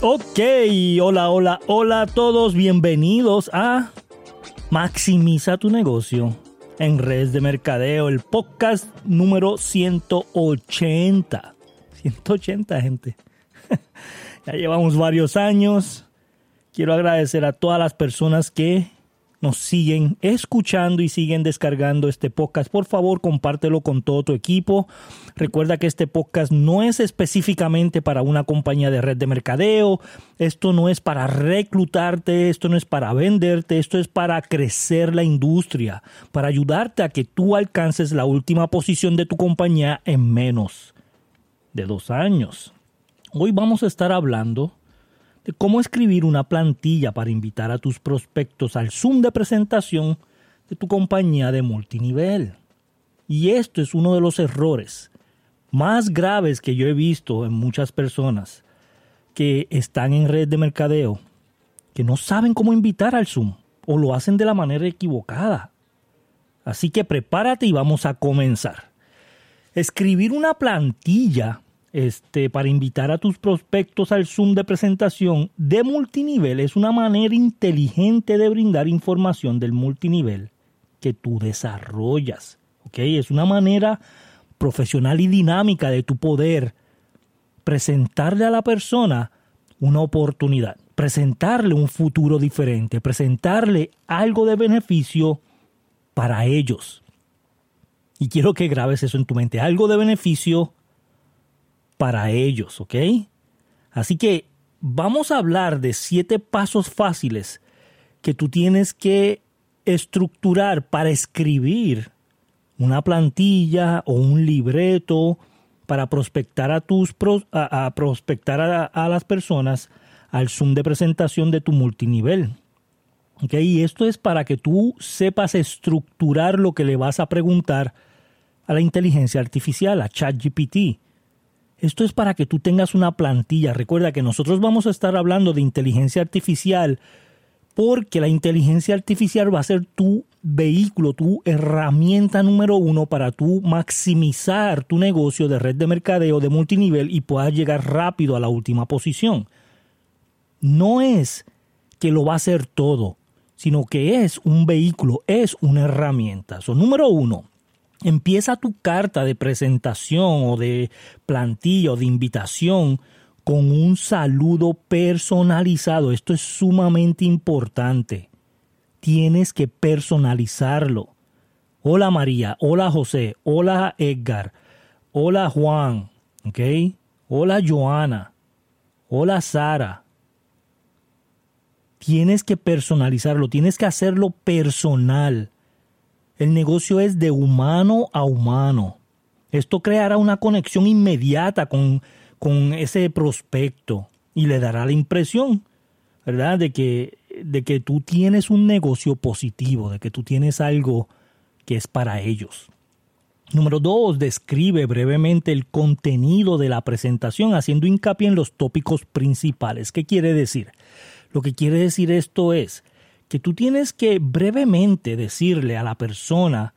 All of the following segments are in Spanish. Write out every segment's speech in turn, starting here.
Ok, hola, hola, hola a todos, bienvenidos a Maximiza tu negocio en redes de mercadeo, el podcast número 180. 180 gente. ya llevamos varios años. Quiero agradecer a todas las personas que nos siguen escuchando y siguen descargando este podcast, por favor compártelo con todo tu equipo. Recuerda que este podcast no es específicamente para una compañía de red de mercadeo, esto no es para reclutarte, esto no es para venderte, esto es para crecer la industria, para ayudarte a que tú alcances la última posición de tu compañía en menos de dos años. Hoy vamos a estar hablando cómo escribir una plantilla para invitar a tus prospectos al Zoom de presentación de tu compañía de multinivel. Y esto es uno de los errores más graves que yo he visto en muchas personas que están en red de mercadeo, que no saben cómo invitar al Zoom o lo hacen de la manera equivocada. Así que prepárate y vamos a comenzar. Escribir una plantilla este, para invitar a tus prospectos al Zoom de presentación de multinivel es una manera inteligente de brindar información del multinivel que tú desarrollas. Es una manera profesional y dinámica de tu poder presentarle a la persona una oportunidad, presentarle un futuro diferente, presentarle algo de beneficio para ellos. Y quiero que grabes eso en tu mente, algo de beneficio para ellos, ¿ok? Así que vamos a hablar de siete pasos fáciles que tú tienes que estructurar para escribir una plantilla o un libreto para prospectar a tus a, prospectar a, las personas al Zoom de presentación de tu multinivel. ¿Okay? Y esto es para que tú sepas estructurar lo que le vas a preguntar a la inteligencia artificial, a ChatGPT. Esto es para que tú tengas una plantilla. Recuerda que nosotros vamos a estar hablando de inteligencia artificial porque la inteligencia artificial va a ser tu vehículo, tu herramienta número uno para tú maximizar tu negocio de red de mercadeo de multinivel y puedas llegar rápido a la última posición. No es que lo va a hacer todo, sino que es un vehículo, es una herramienta. So, número uno, Empieza tu carta de presentación o de plantilla o de invitación con un saludo personalizado. Esto es sumamente importante. Tienes que personalizarlo. Hola María, hola José, hola Edgar, hola Juan, ¿ok? Hola Joana, hola Sara. Tienes que personalizarlo, tienes que hacerlo personal. El negocio es de humano a humano. Esto creará una conexión inmediata con, con ese prospecto y le dará la impresión, ¿verdad?, de que, de que tú tienes un negocio positivo, de que tú tienes algo que es para ellos. Número dos, describe brevemente el contenido de la presentación haciendo hincapié en los tópicos principales. ¿Qué quiere decir? Lo que quiere decir esto es, que tú tienes que brevemente decirle a la persona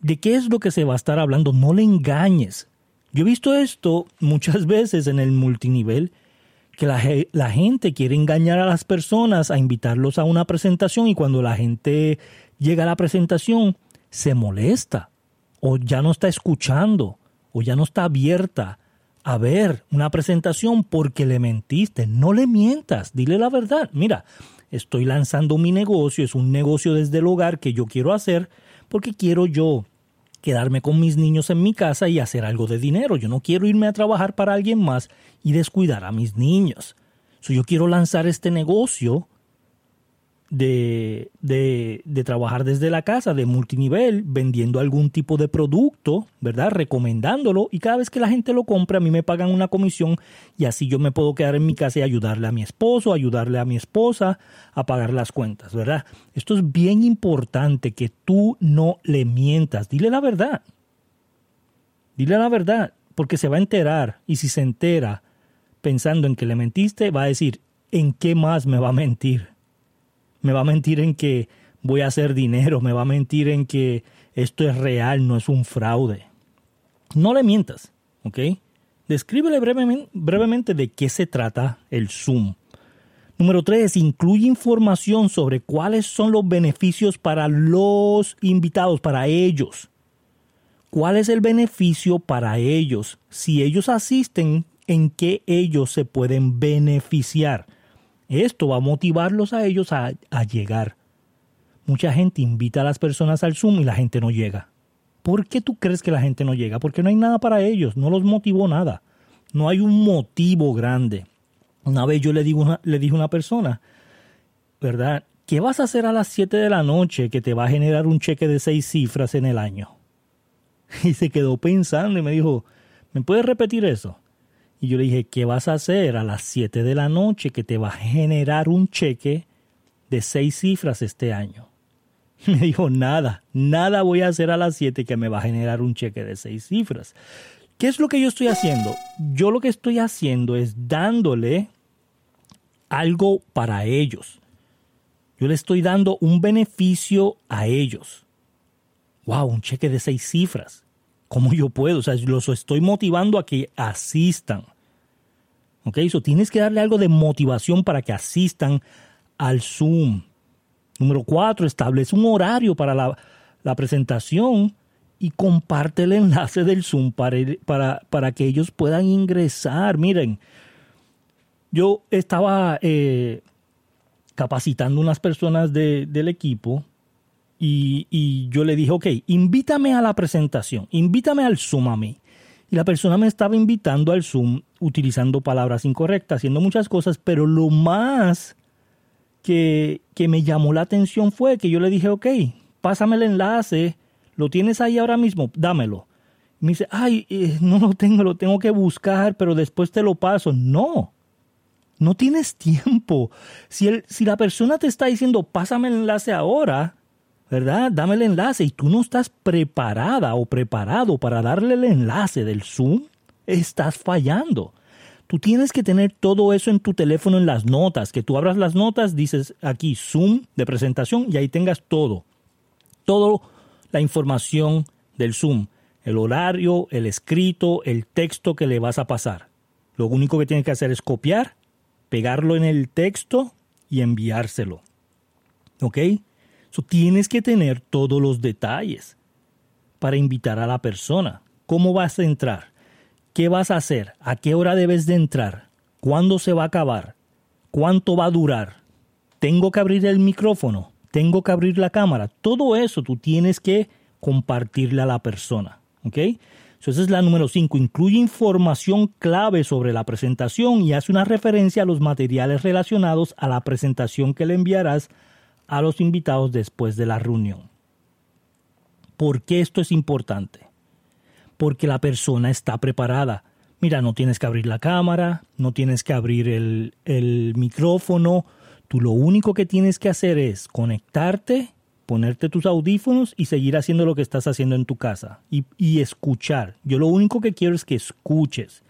de qué es lo que se va a estar hablando, no le engañes. Yo he visto esto muchas veces en el multinivel, que la, la, gente quiere engañar a las personas, a invitarlos a una presentación y cuando la gente llega a la presentación se molesta o ya no está escuchando o ya no está abierta a ver una presentación porque le mentiste. No le mientas, dile la verdad. Mira, estoy lanzando mi negocio, es un negocio desde el hogar que yo quiero hacer porque quiero yo quedarme con mis niños en mi casa y hacer algo de dinero. Yo no quiero irme a trabajar para alguien más y descuidar a mis niños. yo quiero lanzar este negocio de, de, trabajar desde la casa, de multinivel, vendiendo algún tipo de producto, ¿verdad? Recomendándolo y cada vez que la gente lo compra a mí me pagan una comisión y así yo me puedo quedar en mi casa y ayudarle a mi esposo, ayudarle a mi esposa a pagar las cuentas, ¿verdad? Esto es bien importante que tú no le mientas, dile la verdad. Dile la verdad, porque se va a enterar y si se entera pensando en que le mentiste, va a decir, ¿en qué más me va a mentir? Me va a mentir en que voy a hacer dinero, me va a mentir en que esto es real, no es un fraude. No le mientas, ¿ok? Descríbele brevemente, de qué se trata el Zoom. Número tres, incluye información sobre cuáles son los beneficios para los invitados, para ellos. ¿Cuál es el beneficio para ellos? Si ellos asisten, ¿en qué ellos se pueden beneficiar? Esto va a motivarlos a ellos a, llegar. Mucha gente invita a las personas al Zoom y la gente no llega. ¿Por qué tú crees que la gente no llega? Porque no hay nada para ellos, no los motivó nada. No hay un motivo grande. Una vez yo le, digo le dije a una persona, ¿verdad? ¿Qué vas a hacer a las 7 de la noche que te va a generar un cheque de seis cifras en el año? Y se quedó pensando y me dijo, ¿me puedes repetir eso? Y yo le dije, ¿qué vas a hacer a las 7 de la noche que te va a generar un cheque de seis cifras este año? Me dijo, nada, nada voy a hacer a las 7 que me va a generar un cheque de seis cifras. ¿Qué es lo que yo estoy haciendo? Yo lo que estoy haciendo es dándole algo para ellos. Yo le estoy dando un beneficio a ellos. Wow, un cheque de seis cifras. ¿Cómo yo puedo? O sea, los estoy motivando a que asistan. ¿Ok? Eso tienes que darle algo de motivación para que asistan al Zoom. Número cuatro, establece un horario para la, la presentación y comparte el enlace del Zoom para, para, para que ellos puedan ingresar. Miren, yo estaba eh, capacitando unas personas del equipo y, yo le dije, ok, invítame a la presentación, invítame al Zoom a mí. Y la persona me estaba invitando al Zoom utilizando palabras incorrectas, haciendo muchas cosas, pero lo más que, que me llamó la atención fue que yo le dije, ok, pásame el enlace ¿Lo tienes ahí ahora mismo? Dámelo. me dice, ay, eh, no lo tengo, lo tengo que buscar, pero después te lo paso. No, no tienes tiempo. Si, el, si la persona te está diciendo, pásame el enlace ahora, ¿verdad? Dame el enlace y tú no estás preparada o preparado para darle el enlace del Zoom, estás fallando. Tú tienes que tener todo eso en tu teléfono en las notas, que tú abras las notas, dices aquí Zoom de presentación y ahí tengas todo. Todo la información del Zoom, el horario, el escrito, el texto que le vas a pasar. Lo único que tienes que hacer es copiar, pegarlo en el texto y enviárselo. ¿Ok? Tienes que tener todos los detalles para invitar a la persona. ¿Cómo vas a entrar? ¿Qué vas a hacer? ¿A qué hora debes de entrar? ¿Cuándo se va a acabar? ¿Cuánto va a durar? ¿Tengo que abrir el micrófono? tengo que abrir la cámara. Todo eso tú tienes que compartirle a la persona. ¿Ok? esa es la número 5. Incluye información clave sobre la presentación y hace una referencia a los materiales relacionados a la presentación que le enviarás a los invitados después de la reunión. ¿Por qué esto es importante? Porque la persona está preparada. Mira, no tienes que abrir la cámara, no tienes que abrir el, el micrófono, Tú lo único que tienes que hacer es conectarte, ponerte tus audífonos y seguir haciendo lo que estás haciendo en tu casa y, y escuchar. Yo lo único que quiero es que escuches.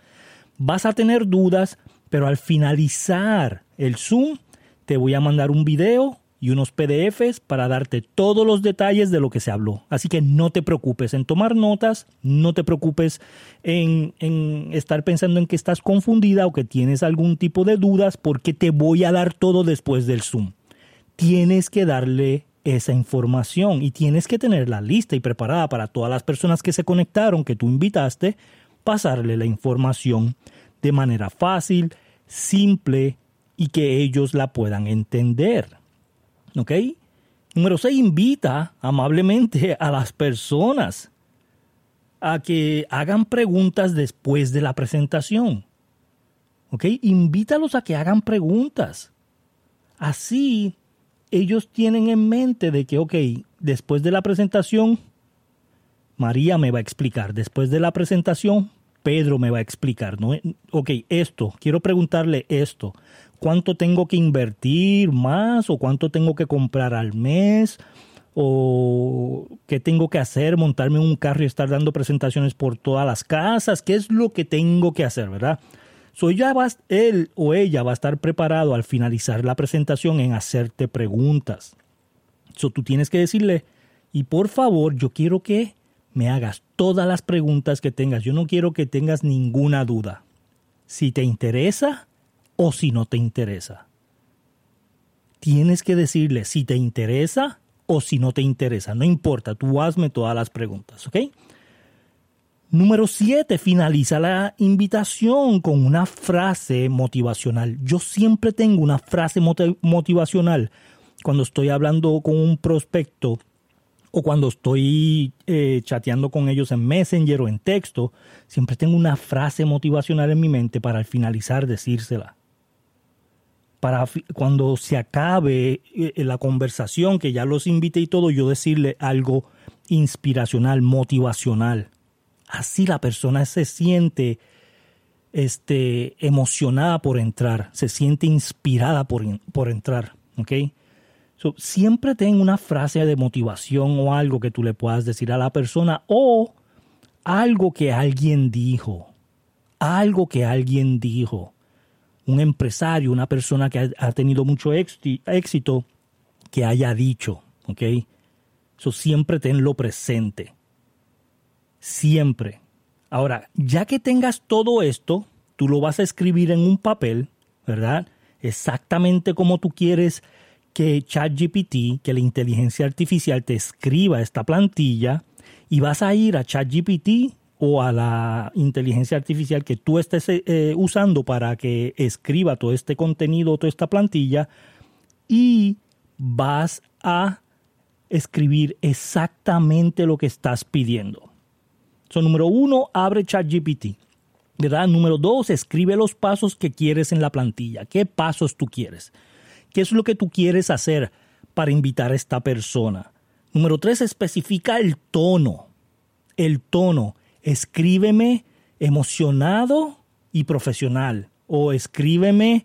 Vas a tener dudas, pero al finalizar el Zoom te voy a mandar un video y unos PDFs para darte todos los detalles de lo que se habló. Así que no te preocupes en tomar notas, no te preocupes en, en, estar pensando en que estás confundida o que tienes algún tipo de dudas porque te voy a dar todo después del Zoom. Tienes que darle esa información y tienes que tenerla lista y preparada para todas las personas que se conectaron, que tú invitaste, pasarle la información de manera fácil, simple y que ellos la puedan entender. ¿Ok? Número 6, invita amablemente a las personas a que hagan preguntas después de la presentación. ¿Ok? Invítalos a que hagan preguntas. Así ellos tienen en mente de que, ok, después de la presentación, María me va a explicar. Después de la presentación, Pedro me va a explicar. ¿no? Ok, esto, quiero preguntarle esto cuánto tengo que invertir más o cuánto tengo que comprar al mes o qué tengo que hacer, montarme un carro y estar dando presentaciones por todas las casas, qué es lo que tengo que hacer, ¿verdad? So ya va, él o ella va a estar preparado al finalizar la presentación en hacerte preguntas. So tú tienes que decirle, y por favor, yo quiero que me hagas todas las preguntas que tengas. Yo no quiero que tengas ninguna duda. Si te interesa o si no te interesa. Tienes que decirle si te interesa o si no te interesa. No importa, tú hazme todas las preguntas, ¿ok? Número 7, finaliza la invitación con una frase motivacional. Yo siempre tengo una frase motivacional cuando estoy hablando con un prospecto o cuando estoy eh, chateando con ellos en Messenger o en texto, siempre tengo una frase motivacional en mi mente para al finalizar decírsela. Para cuando se acabe eh, la conversación, que ya los invité y todo, yo decirle algo inspiracional, motivacional. Así la persona se siente este, emocionada por entrar, se siente inspirada por, por entrar. ¿ok?, siempre ten una frase de motivación o algo que tú le puedas decir a la persona o algo que alguien dijo. Algo que alguien dijo. Un empresario, una persona que ha, tenido mucho éxito, que haya dicho. ¿Ok? Eso siempre tenlo presente. Siempre. Ahora, ya que tengas todo esto, tú lo vas a escribir en un papel, ¿verdad? Exactamente como tú quieres que ChatGPT, que la inteligencia artificial te escriba esta plantilla y vas a ir a ChatGPT o a la inteligencia artificial que tú estés eh, usando para que escriba todo este contenido, toda esta plantilla y vas a escribir exactamente lo que estás pidiendo. So, número uno, abre ChatGPT. ¿Verdad? Número dos, escribe los pasos que quieres en la plantilla. ¿Qué pasos tú quieres? ¿Qué es lo que tú quieres hacer para invitar a esta persona? Número tres, especifica el tono. El tono. Escríbeme emocionado y profesional. O escríbeme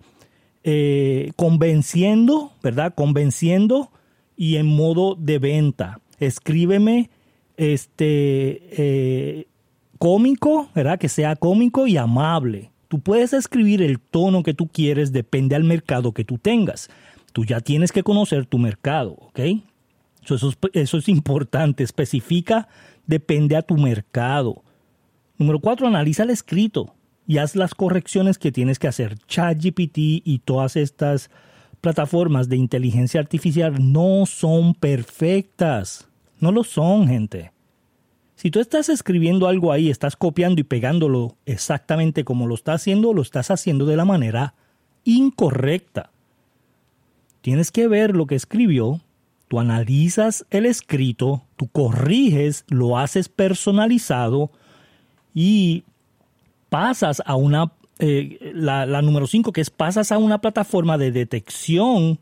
eh, convenciendo, ¿verdad? Convenciendo y en modo de venta. Escríbeme este eh, cómico, ¿verdad? Que sea cómico y amable. Tú puedes escribir el tono que tú quieres, depende al mercado que tú tengas. Tú ya tienes que conocer tu mercado, ¿ok? Eso es, eso es importante. Especifica, depende a tu mercado. Número cuatro, analiza el escrito y haz las correcciones que tienes que hacer. ChatGPT y todas estas plataformas de inteligencia artificial no son perfectas. No lo son, gente. Si tú estás escribiendo algo ahí, estás copiando y pegándolo exactamente como lo estás haciendo, lo estás haciendo de la manera incorrecta. Tienes que ver lo que escribió, tú analizas el escrito, tú corriges, lo haces personalizado y pasas a una, eh, la, número 5, que es pasas a una plataforma de detección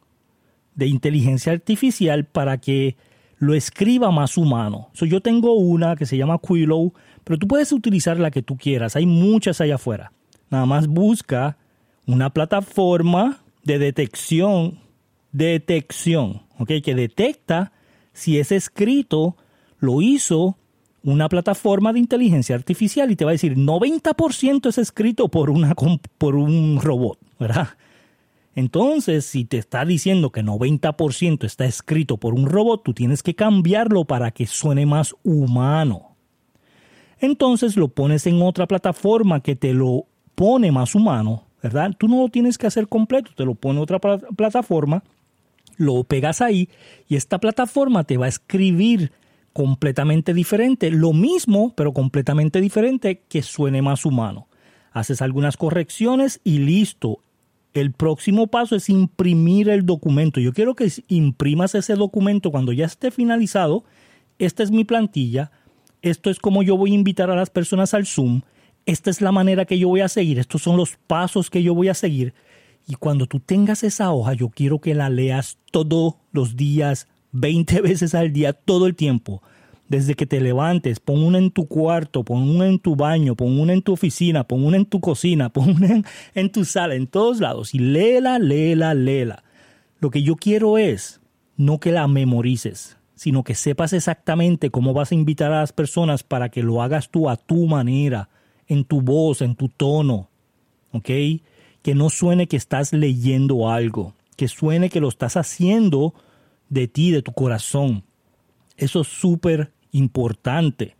de inteligencia artificial para que lo escriba más humano. yo tengo una que se llama Quillow, pero tú puedes utilizar la que tú quieras. Hay muchas allá afuera. Nada más busca una plataforma de detección, detección, ¿ok? Que detecta si ese escrito lo hizo una plataforma de inteligencia artificial y te va a decir 90% es escrito por, una, por un robot, ¿verdad? Entonces, si te está diciendo que 90% está escrito por un robot, tú tienes que cambiarlo para que suene más humano. Entonces lo pones en otra plataforma que te lo pone más humano, ¿verdad? Tú no lo tienes que hacer completo, te lo pone otra plataforma, lo pegas ahí y esta plataforma te va a escribir completamente diferente, lo mismo, pero completamente diferente que suene más humano. Haces algunas correcciones y listo, el próximo paso es imprimir el documento. Yo quiero que imprimas ese documento cuando ya esté finalizado. Esta es mi plantilla. Esto es como yo voy a invitar a las personas al Zoom. Esta es la manera que yo voy a seguir. Estos son los pasos que yo voy a seguir. Y cuando tú tengas esa hoja, yo quiero que la leas todos los días, 20 veces al día, todo el tiempo desde que te levantes, pon una en tu cuarto, pon una en tu baño, pon una en tu oficina, pon una en tu cocina, pon una en, tu sala, en todos lados y léela, léela, léela. Lo que yo quiero es no que la memorices, sino que sepas exactamente cómo vas a invitar a las personas para que lo hagas tú a tu manera, en tu voz, en tu tono, ¿ok? Que no suene que estás leyendo algo, que suene que lo estás haciendo de ti, de tu corazón. Eso es súper importante.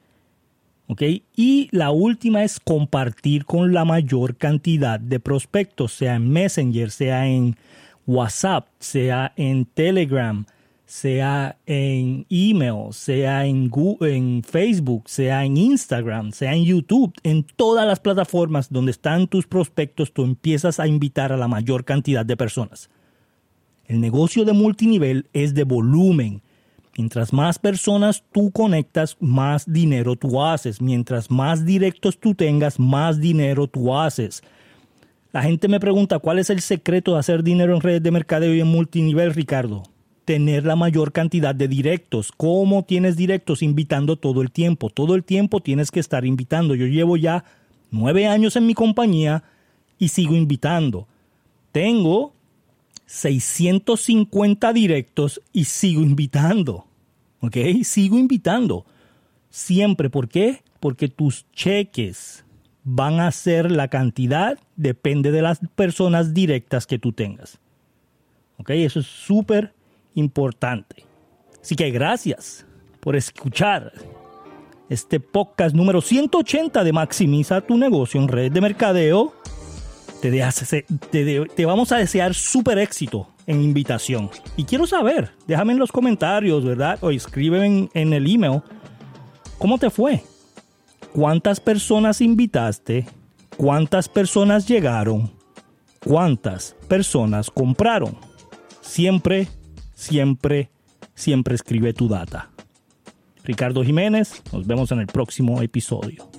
Y la última es compartir con la mayor cantidad de prospectos, sea en Messenger, sea en WhatsApp, sea en Telegram, sea en email, sea en, Google, en Facebook, sea en Instagram, sea en YouTube, en todas las plataformas donde están tus prospectos, tú empiezas a invitar a la mayor cantidad de personas. El negocio de multinivel es de volumen. Mientras más personas tú conectas, más dinero tú haces. Mientras más directos tú tengas, más dinero tú haces. La gente me pregunta cuál es el secreto de hacer dinero en redes de mercadeo y en multinivel, Ricardo tener la mayor cantidad de directos. ¿Cómo tienes directos? Invitando todo el tiempo. Todo el tiempo tienes que estar invitando. Yo llevo ya nueve años en mi compañía y sigo invitando. Tengo 650 directos y sigo invitando. ¿Ok? Sigo invitando. Siempre. ¿Por qué? Porque tus cheques van a ser la cantidad, depende de las personas directas que tú tengas. ¿Ok? Eso es súper importante. Así que gracias por escuchar este podcast número 180 de Maximiza tu negocio en red de mercadeo. Te, vamos a desear súper éxito en invitación. Y quiero saber, déjame en los comentarios, ¿verdad? O escríbeme en el email. ¿Cómo te fue? ¿Cuántas personas invitaste? ¿Cuántas personas llegaron? ¿Cuántas personas compraron? Siempre siempre, siempre escribe tu data. Ricardo Jiménez, nos vemos en el próximo episodio.